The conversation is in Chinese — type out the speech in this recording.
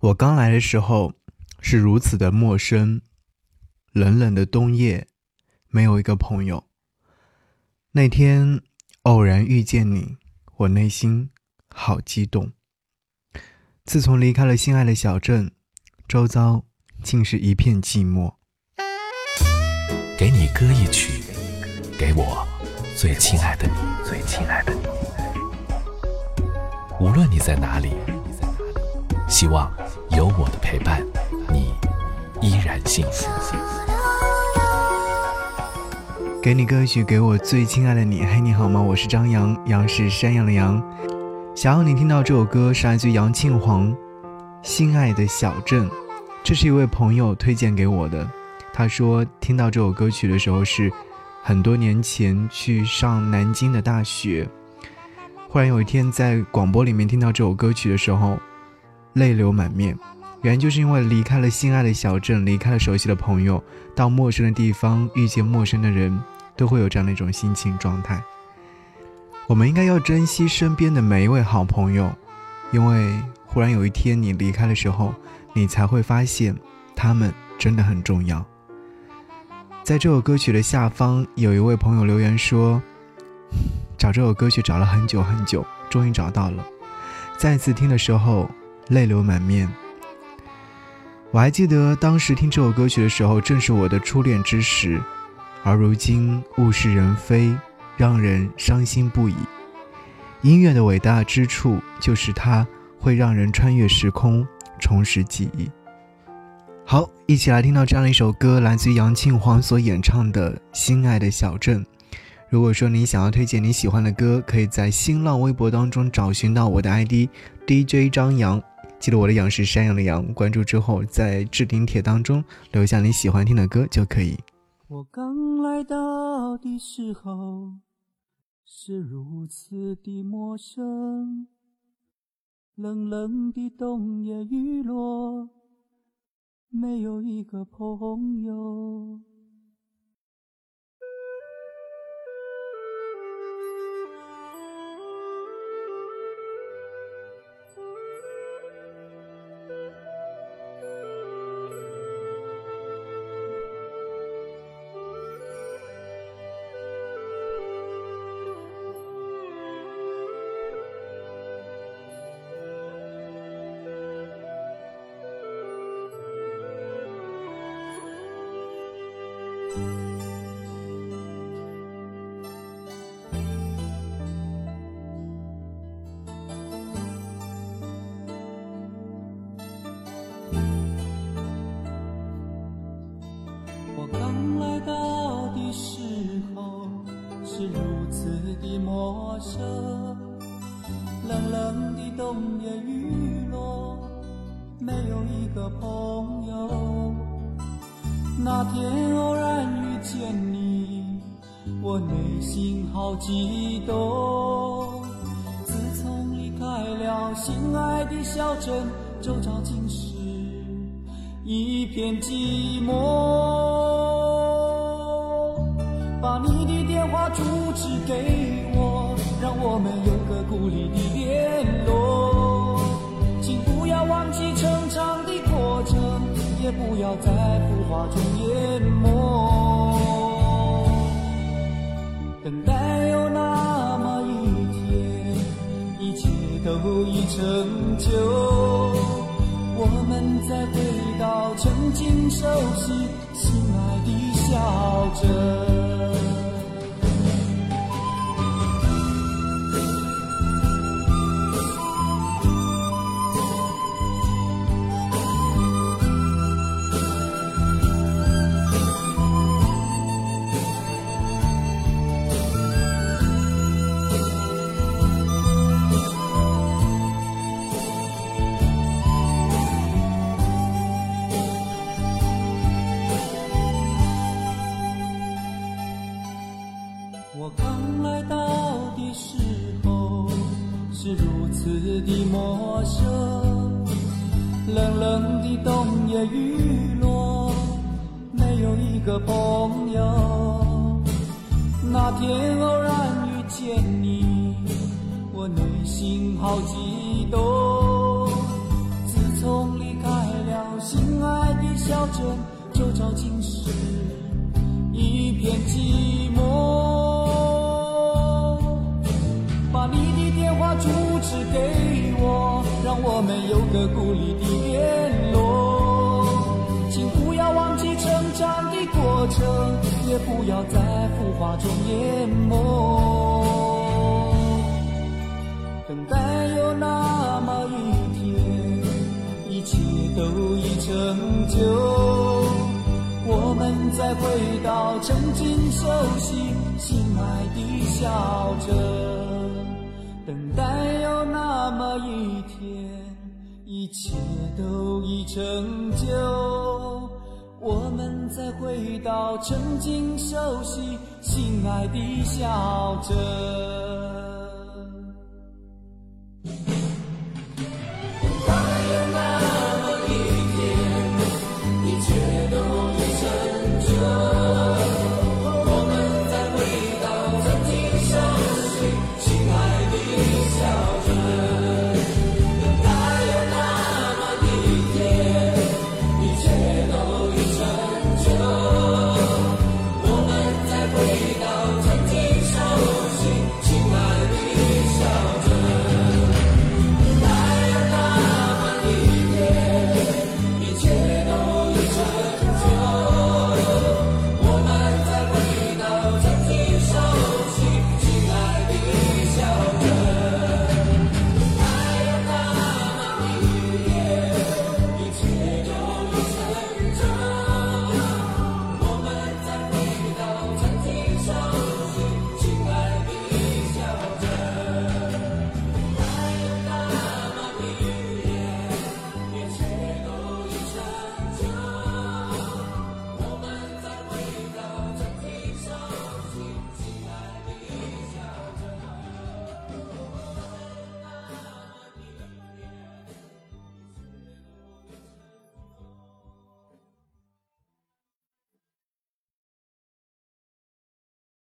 我刚来的时候是如此的陌生，冷冷的冬夜，没有一个朋友。那天偶然遇见你，我内心好激动。自从离开了心爱的小镇，周遭竟是一片寂寞。给你歌一曲，给我最亲爱的你，最亲爱的你。无论你在哪里，希望。有我的陪伴，你依然幸福。给你歌曲，给我最亲爱的你。嘿，你好吗？我是张扬，杨是山羊的羊。想要你听到这首歌是来自杨庆煌，《心爱的小镇》。这是一位朋友推荐给我的。他说听到这首歌曲的时候是很多年前去上南京的大学。忽然有一天在广播里面听到这首歌曲的时候。泪流满面，原因就是因为离开了心爱的小镇，离开了熟悉的朋友，到陌生的地方遇见陌生的人，都会有这样的一种心情状态。我们应该要珍惜身边的每一位好朋友，因为忽然有一天你离开的时候，你才会发现他们真的很重要。在这首歌曲的下方，有一位朋友留言说：“找这首歌曲找了很久很久，终于找到了。再次听的时候。”泪流满面。我还记得当时听这首歌曲的时候，正是我的初恋之时，而如今物是人非，让人伤心不已。音乐的伟大之处，就是它会让人穿越时空，重拾记忆。好，一起来听到这样的一首歌，来自于杨庆煌所演唱的《心爱的小镇》。如果说你想要推荐你喜欢的歌，可以在新浪微博当中找寻到我的 ID DJ 张扬。记得我的羊是山羊的羊，关注之后在置顶帖当中留下你喜欢听的歌就可以。我刚来到的时候是如此的陌生，冷冷的冬夜雨落，没有一个朋友。到的时候是如此的陌生，冷冷的冬夜雨落，没有一个朋友。那天偶然遇见你，我内心好激动。自从离开了心爱的小镇，周遭尽是一片寂寞。把你的电话住址给我，让我们有个鼓励的联络。请不要忘记成长的过程。也不要在浮华中淹没，等待有那么一天，一切都已成就，我们再回到曾经熟悉、心爱的小镇。我刚来到的时候是如此的陌生，冷冷的冬夜雨落，没有一个朋友。那天偶然遇见你，我内心好激动。自从离开了心爱的小镇，就找尽失。我们有个孤立的联络。请不要忘记成长的过程，也不要在浮华中淹没。等待有那么一天，一切都已成就，我们再回到曾经熟悉、心爱的小镇。等待有那么一天，一切都已成就，我们再回到曾经熟悉、心爱的小镇。